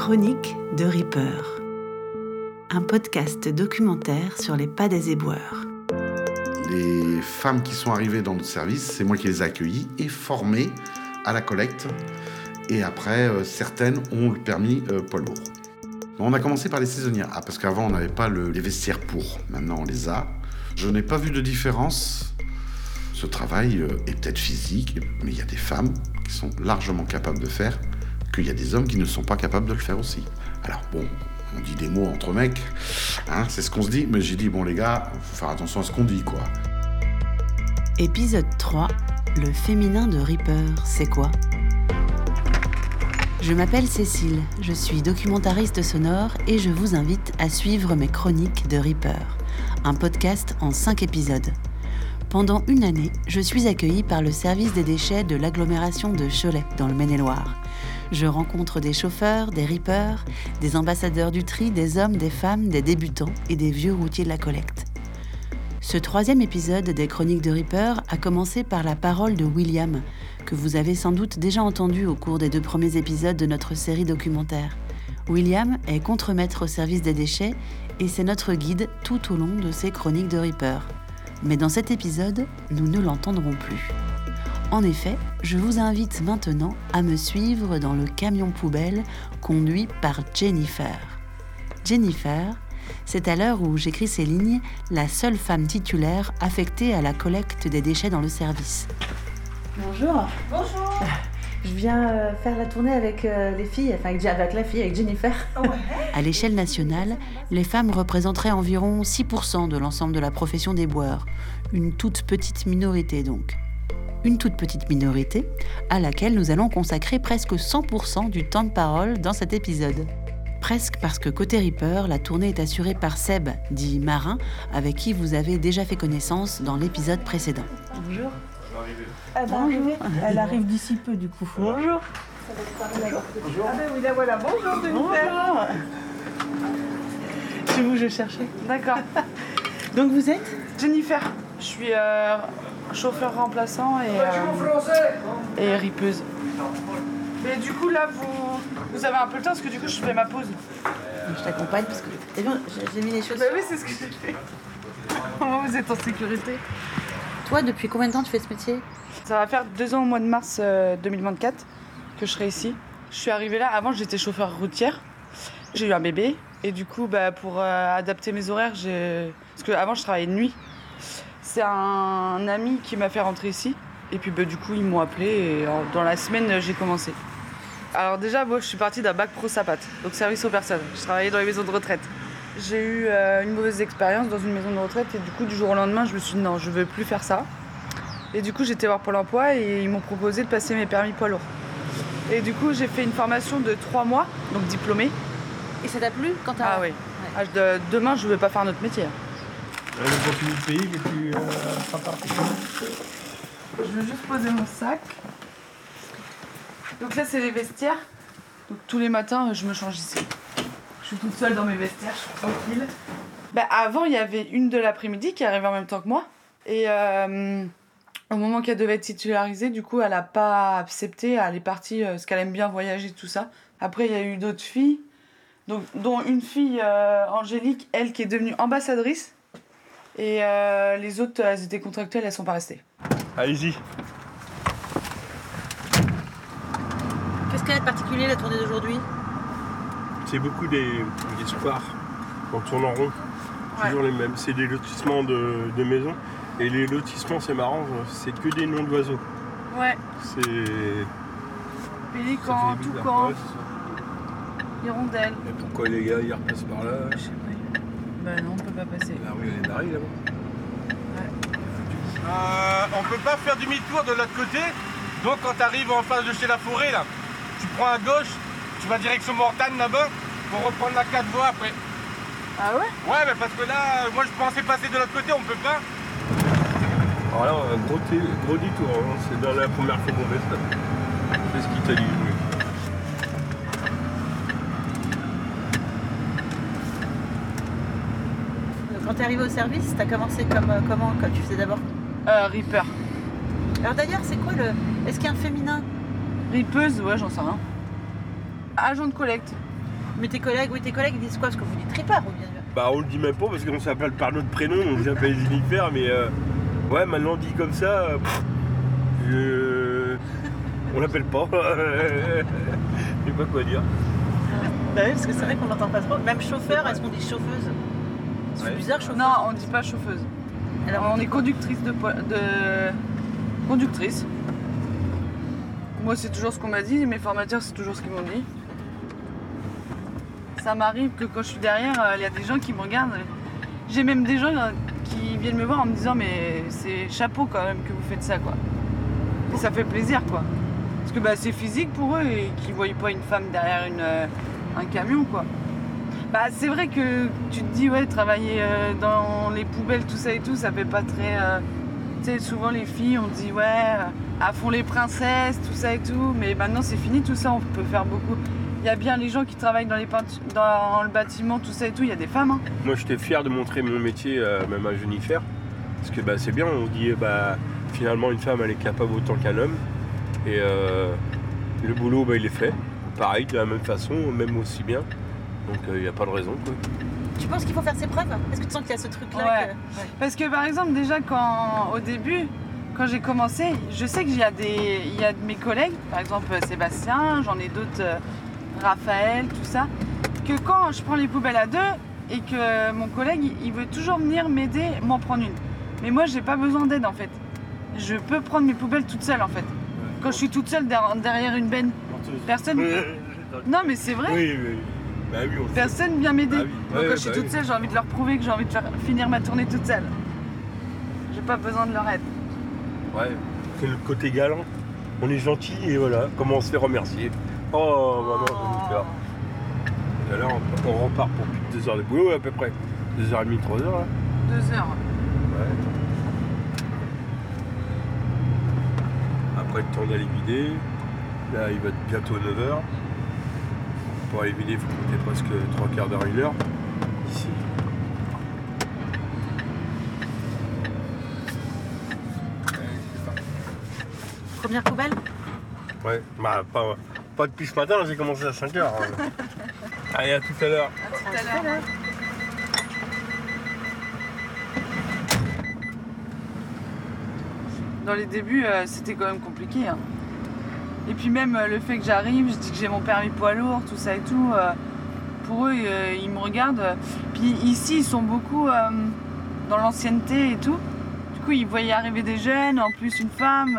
Chronique de Reaper. Un podcast documentaire sur les pas des éboueurs. Les femmes qui sont arrivées dans notre service, c'est moi qui les ai accueillies et formées à la collecte. Et après, euh, certaines ont le permis euh, poids lourd. On a commencé par les saisonnières. Ah, parce qu'avant, on n'avait pas le- les vestiaires pour. Maintenant, on les a. Je n'ai pas vu de différence. Ce travail euh, est peut-être physique, mais il y a des femmes qui sont largement capables de faire qu'il y a des hommes qui ne sont pas capables de le faire aussi. Alors bon, on dit des mots entre mecs, hein, c'est ce qu'on se dit, mais j'ai dit, bon les gars, faut faire attention à ce qu'on dit, quoi. Épisode 3. Le féminin de Reaper, c'est quoi? Je m'appelle Cécile, je suis documentariste sonore et je vous invite à suivre mes chroniques de Reaper, un podcast en 5 épisodes. Pendant une année, je suis accueillie par le service des déchets de l'agglomération de Cholet, dans le Maine-et-Loire. Je rencontre des chauffeurs, des rippers, des ambassadeurs du tri, des hommes, des femmes, des débutants et des vieux routiers de la collecte. Ce troisième épisode des Chroniques de Reaper a commencé par la parole de William, que vous avez sans doute déjà entendu au cours des deux premiers épisodes de notre série documentaire. William est contremaître au service des déchets et c'est notre guide tout au long de ces Chroniques de Reaper. Mais dans cet épisode, nous ne l'entendrons plus. En effet, je vous invite maintenant à me suivre dans le camion poubelle conduit par Jennifer. Jennifer, c'est à l'heure où j'écris ces lignes la seule femme titulaire affectée à la collecte des déchets dans le service. Bonjour. Bonjour. Je viens euh, faire la tournée avec euh, les filles, enfin avec, avec la fille, avec Jennifer. À l'échelle nationale, les femmes représenteraient environ 6% de l'ensemble de la profession des boueurs. Une toute petite minorité donc. Une toute petite minorité à laquelle nous allons consacrer presque 100% du temps de parole dans cet épisode. Presque parce que côté Reaper, la tournée est assurée par Seb, dit Marin, avec qui vous avez déjà fait connaissance dans l'épisode précédent. Bonjour. Elle va arriver. Elle arrive d'ici peu du coup. Bonjour. Ah ben oui, la voilà. Bonjour Jennifer. C'est vous que je cherchais. D'accord. Donc vous êtes? Jennifer, je suis euh, chauffeur remplaçant et, euh, et ripeuse. Mais du coup là vous, vous avez un peu le temps parce que du coup je fais ma pause. Je t'accompagne parce que t'as vu, j'ai- mis les choses. Bah oui c'est ce que j'ai fait. Au moins vous êtes en sécurité. Toi, depuis combien de temps tu fais ce métier? Ça va faire deux ans au mois de mars euh, 2024 que je serai ici. Je suis arrivée là, avant j'étais chauffeur routière. J'ai eu un bébé et du coup bah, pour euh, adapter mes horaires, j'ai... parce que avant je travaillais de nuit. C'est un ami qui m'a fait rentrer ici et puis bah, du coup ils m'ont appelé et euh, dans la semaine euh, j'ai commencé. Alors déjà moi je suis partie d'un bac pro sapat, donc service aux personnes. Je travaillais dans les maisons de retraite. J'ai eu euh, une mauvaise expérience dans une maison de retraite et du coup du jour au lendemain je me suis dit non je veux plus faire ça. Et du coup, j'étais voir Pôle emploi et ils m'ont proposé de passer mes permis poids lourd. Et du coup, j'ai fait une formation de trois mois, donc diplômée. Et ça t'a plu quand t'as. Ah oui. Ah, je- demain, je ne vais pas faire notre métier. Euh, parti. Je vais juste poser mon sac. Donc ça, c'est les vestiaires. Donc tous les matins, je me change ici. Je suis toute seule dans mes vestiaires, je suis tranquille. Bah, avant, il y avait une de l'après-midi qui arrivait en même temps que moi. Et euh, au moment qu'elle devait être titularisée, du coup, elle n'a pas accepté. Elle est partie euh, parce qu'elle aime bien voyager, tout ça. Après, il y a eu d'autres filles, donc, dont une fille, euh, Angélique, elle qui est devenue ambassadrice. Et euh, les autres, elles étaient contractuelles, elles sont pas restées. Allez-y. Qu'est-ce qu'elle a de particulier la tournée d'aujourd'hui? C'est beaucoup des, des squares. On tourne en rond. Ouais. Toujours les mêmes. C'est des lotissements de, de maisons. Et les lotissements, c'est marrant, c'est que des noms d'oiseaux. Ouais. C'est. Pélican, toucan, Ouais, c'est ça. hirondelle. Et pourquoi les gars ils repassent par là? Bah non, on peut pas passer. La rue elle est barrée là-bas. Euh, on peut pas faire demi-tour de l'autre côté. Donc quand tu arrives en face de chez la forêt là, tu prends à gauche, tu vas direction Mortagne là-bas pour reprendre la 4 voies après. Ah ouais? Ouais mais parce que là, moi je pensais passer de l'autre côté, on peut pas. Alors là, on a un gros, gros détour. hein. C'est dans la première fois qu'on fait ça. C'est ce qu'il t'a dit. oui. Quand t'es arrivé au service, t'as commencé comme euh, comment Comme tu faisais d'abord Euh, Reaper. Alors d'ailleurs, c'est quoi le. Est-ce qu'il y a un féminin Ripeuse, ouais, j'en sais rien. Agent de collecte. Mais tes collègues, oui, tes collègues ils disent quoi? Parce que vous dites tripper ou bien Bah on le dit même pas parce qu'on s'appelle par notre prénom, on s'appelle Jennifer, mais euh, ouais maintenant dit comme ça, euh, pff, je... on l'appelle pas. Je sais pas quoi dire. Bah oui, parce que c'est vrai qu'on l'entend pas trop. Même chauffeur, est-ce qu'on dit chauffeuse? C'est Ouais. bizarre, chauffeuse. Non, on dit pas chauffeuse. Alors, on est conductrice de, de... conductrice. Moi, c'est toujours ce qu'on m'a dit. Mes formateurs, c'est toujours ce qu'ils m'ont dit. Ça m'arrive que quand je suis derrière, euh, il y a des gens qui me regardent. J'ai même des gens euh, qui viennent me voir en me disant mais c'est chapeau quand même que vous faites ça quoi. Et ça fait plaisir quoi. Parce que bah, c'est physique pour eux et qu'ils ne voient pas une femme derrière une, euh, un camion quoi. Bah c'est vrai que tu te dis ouais travailler euh, dans les poubelles tout ça et tout ça fait pas très euh, tu sais souvent les filles on dit ouais euh, à fond les princesses tout ça et tout mais maintenant c'est fini tout ça on peut faire beaucoup. Il y a bien les gens qui travaillent dans les dans le bâtiment tout ça et tout il y a des femmes hein. Moi j'étais fier de montrer mon métier même à Jennifer. Parce que bah, c'est bien, on dit bah, finalement une femme elle est capable autant qu'un homme. Et le boulot bah, il est fait. Pareil, de la même façon, même aussi bien. Donc il n'y a pas de raison. Quoi. Tu penses qu'il faut faire ses preuves? Est-ce que tu sens qu'il y a ce truc-là Ouais. que- Parce que par exemple, déjà quand au début, quand j'ai commencé, je sais qu'il y a des, il y a de mes collègues, par exemple euh, Sébastien, j'en ai d'autres, euh, Raphaël, tout ça, que quand je prends les poubelles à deux et que mon collègue il- veut toujours venir m'aider, m'en prendre une. Mais moi j'ai pas besoin d'aide en fait. Je peux prendre mes poubelles toute seule en fait. Quand je suis toute seule der- derrière une benne, personne. Non mais c'est vrai. Oui, oui. Bah oui, on. Personne vient m'aider. Bah oui. Donc Ouais, quand je suis bah toute oui. seule, j'ai envie de leur prouver que j'ai envie de faire, finir ma tournée toute seule. J'ai pas besoin de leur aide. Ouais, c'est le côté galant. On est gentil et voilà, comment on se fait remercier. Oh, maman, Jennifer. Et là, on, on repart pour plus de 2 heures de boulot à peu près. 2h30, 3 heures là. Deux heures. Ouais. Après le temps d'aller vider, là il va être bientôt 9h. Pour aller vider, il faut compter presque 3 quarts d'heure, 1 heure. Ici. Première poubelle Ouais, bah pas, pas depuis ce matin, j'ai commencé à 5h. Allez, à tout à l'heure. Tout à l'heure. Dans les débuts, euh, c'était quand même compliqué. hein. Et puis même euh, le fait que j'arrive, je dis que j'ai mon permis poids lourd, tout ça et tout. euh, pour eux, euh, ils me regardent. Puis ici, ils sont beaucoup dans l'ancienneté et tout. Du coup, ils voyaient arriver des jeunes, en plus une femme.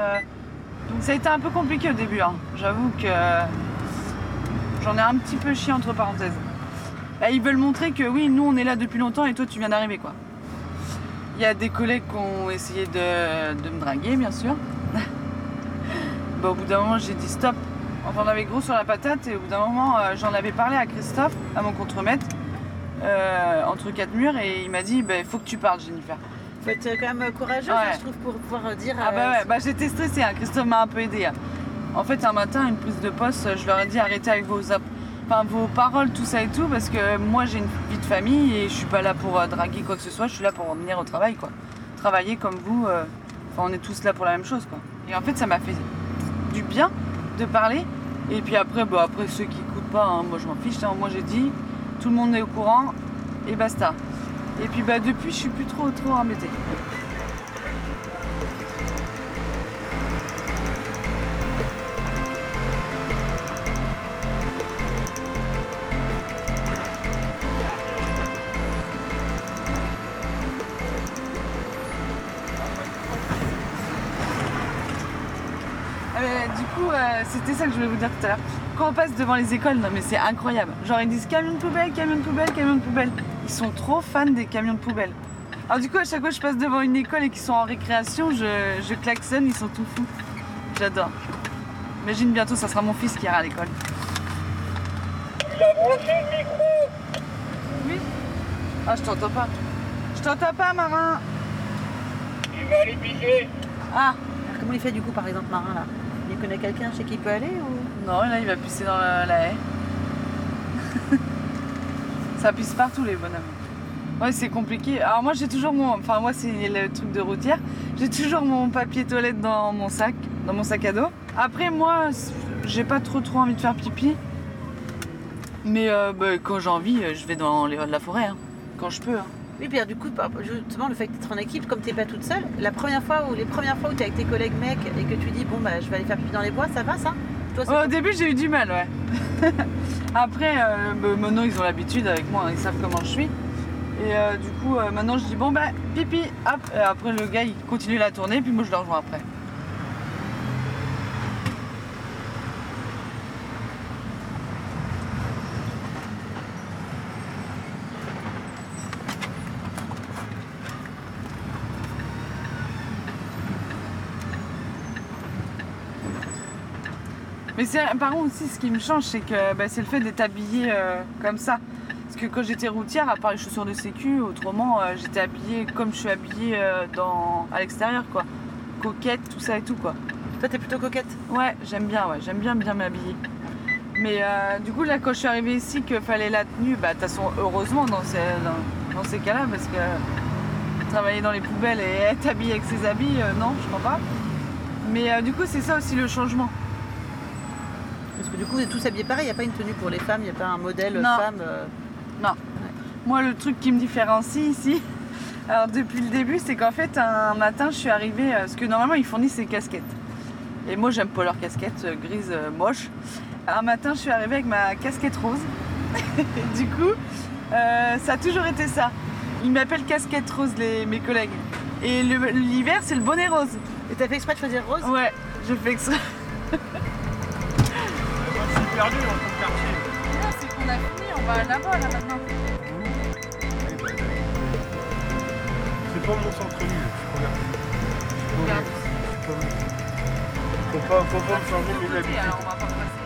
donc ça a été un peu compliqué au début. hein. J'avoue que j'en ai un petit peu chié entre parenthèses. Bah, ils veulent montrer que oui, nous on est là depuis longtemps et toi tu viens d'arriver quoi. Il y a des collègues qui ont essayé de me draguer bien sûr. Bah, au bout d'un moment j'ai dit stop. Enfin, on avait gros sur la patate et au bout d'un moment euh, j'en avais parlé à Christophe, à mon contremaître, euh, entre quatre murs et il m'a dit il faut que tu parles Jennifer. Faut être quand même courageux, Ouais. je trouve, pour pouvoir euh, dire. Ah bah euh, ouais, bah j'étais stressée, hein. Christophe m'a un peu aidé. hein. En fait, un matin, une prise de poste, je leur ai dit arrêtez avec vos, enfin, vos paroles, tout ça et tout, parce que moi j'ai une vie de famille et je suis pas là pour euh, draguer quoi que ce soit, je suis là pour venir au travail quoi. Travailler comme vous, euh, enfin, on est tous là pour la même chose quoi. Et en fait, ça m'a fait du bien de parler. Et puis après, bah, après ceux qui écoutent pas, hein, moi je m'en fiche, hein. moi j'ai dit, tout le monde est au courant et basta. Et puis bah depuis, je suis plus trop trop embêtée. C'était ça que je voulais vous dire tout à l'heure. Quand on passe devant les écoles, non mais c'est incroyable. Genre ils disent camion de poubelle, camion de poubelle, camion de poubelle. Ils sont trop fans des camions de poubelle. Alors du coup, à chaque fois que je passe devant une école et qu'ils sont en récréation, je, je klaxonne, ils sont tout fous. J'adore. Imagine bientôt, ça sera mon fils qui ira à l'école. Il a branché le micro Oui Ah, je t'entends pas. Je t'entends pas, marin. Il va aller pisser Ah, Alors, comment il fait du coup, par exemple, Marin là? Il connaît quelqu'un chez qui il peut aller ou... non, là, il va pisser dans la, haie. ça pisse partout, les bonhommes. Ouais, c'est compliqué. Alors moi, j'ai toujours mon... Enfin, moi, c'est le truc de routière. J'ai toujours mon papier toilette dans mon sac, dans mon sac à dos. Après, moi, j'ai pas trop trop envie de faire pipi. Mais euh, bah, quand j'ai envie, euh, je vais dans les- la forêt, hein. quand je peux. hein. Oui, Pierre, du coup, justement, le fait d'être en équipe, comme t'es pas toute seule, la première fois ou les premières fois où t'es avec tes collègues mecs et que tu dis, bon, bah, je vais aller faire pipi dans les bois, ça va ça? Toi, Ouais, au début, j'ai eu du mal, ouais. Après, euh, bah, maintenant, ils ont l'habitude avec moi, hein, ils savent comment je suis. Et euh, du coup, euh, maintenant, je dis, bon, bah, pipi, hop. Et après, le gars, il continue la tournée, puis moi, je le rejoins après. Mais c'est, par contre aussi, ce qui me change, c'est que bah, c'est le fait d'être habillée euh, comme ça. Parce que quand j'étais routière, à part les chaussures de sécu, autrement, euh, j'étais habillée comme je suis habillée euh, dans, à l'extérieur, quoi. Coquette, tout ça et tout, quoi. toi, t'es plutôt coquette? Ouais, j'aime bien, ouais, j'aime bien bien m'habiller. Mais du coup, là, quand je suis arrivée ici, qu'il fallait la tenue, bah, de toute façon, heureusement dans ces, dans, dans ces cas-là, parce que travailler dans les poubelles et être habillée avec ses habits, non, je crois pas. Mais du coup, c'est ça aussi le changement. Parce que du coup, vous êtes tous habillés pareil, il n'y a pas une tenue pour les femmes, il n'y a pas un modèle Non. femme. euh, Moi, le truc qui me différencie ici, alors depuis le début, c'est qu'en fait, un matin, je suis arrivée, euh, parce que normalement, ils fournissent ces casquettes. Et moi, j'aime pas leurs casquettes euh, grises euh, moches. Un matin, je suis arrivée avec ma casquette rose. Et du coup, euh, ça a toujours été ça. Ils m'appellent casquette rose, les, mes collègues. Et le- l'hiver, c'est le bonnet rose. Et t'as fait exprès de choisir rose? Ouais, je fais exprès. Je suis perdu dans ton quartier. c'est qu'on a fini, on va là-bas, là, maintenant. C'est pas mon centre-ville, je regarde. Regarde. Faut pas, faut pas me changer mes habitudes. alors on va pas passer.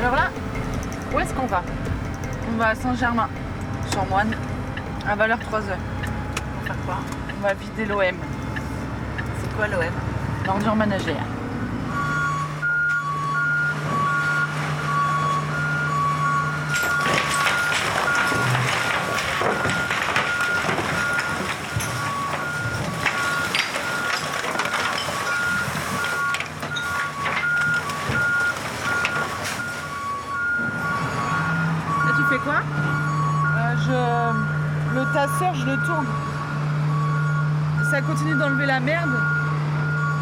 Alors là, où est-ce qu'on va? On va à Saint-Germain, sur Moine, à valeur 3 heures. On va faire quoi? On va vider l'OM, C'est quoi l'OM l'ordure ménagère. Là, tu fais quoi? Euh, je... Le tasseur, je le tourne. Ça continue d'enlever la merde.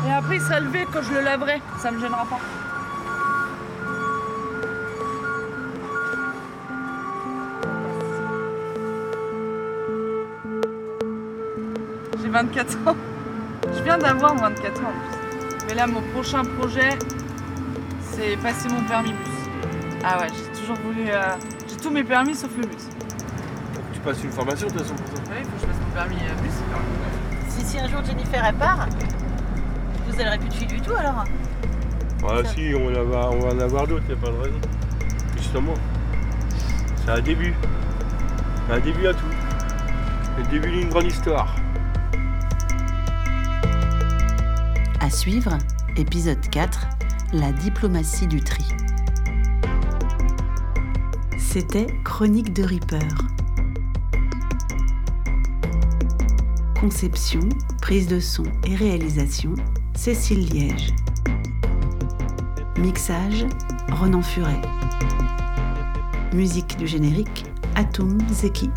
Et après, il sera levé quand je le laverai. Ça me gênera pas. J'ai 24 ans. Je viens d'avoir 24 ans en plus. Mais là, mon prochain projet, c'est passer mon permis bus. Ah ouais, j'ai toujours voulu. euh, J'ai tous mes permis sauf le bus. Tu passes une formation de toute façon pour ça. Oui, il faut que je fasse mon permis euh, bus. si, si un jour Jennifer elle part, vous n'aurez plus de du tout alors Ah Ça- si, on, en a- on va en avoir d'autres, y a pas de raison. Justement. C'est un début. C'est un début à tout. Le début d'une grande histoire. À suivre, épisode 4, la diplomatie du tri. C'était Chronique de Reaper. Conception, prise de son et réalisation, Cécile Liège. Mixage, Renan Furet. Musique du générique, Atum Zeki.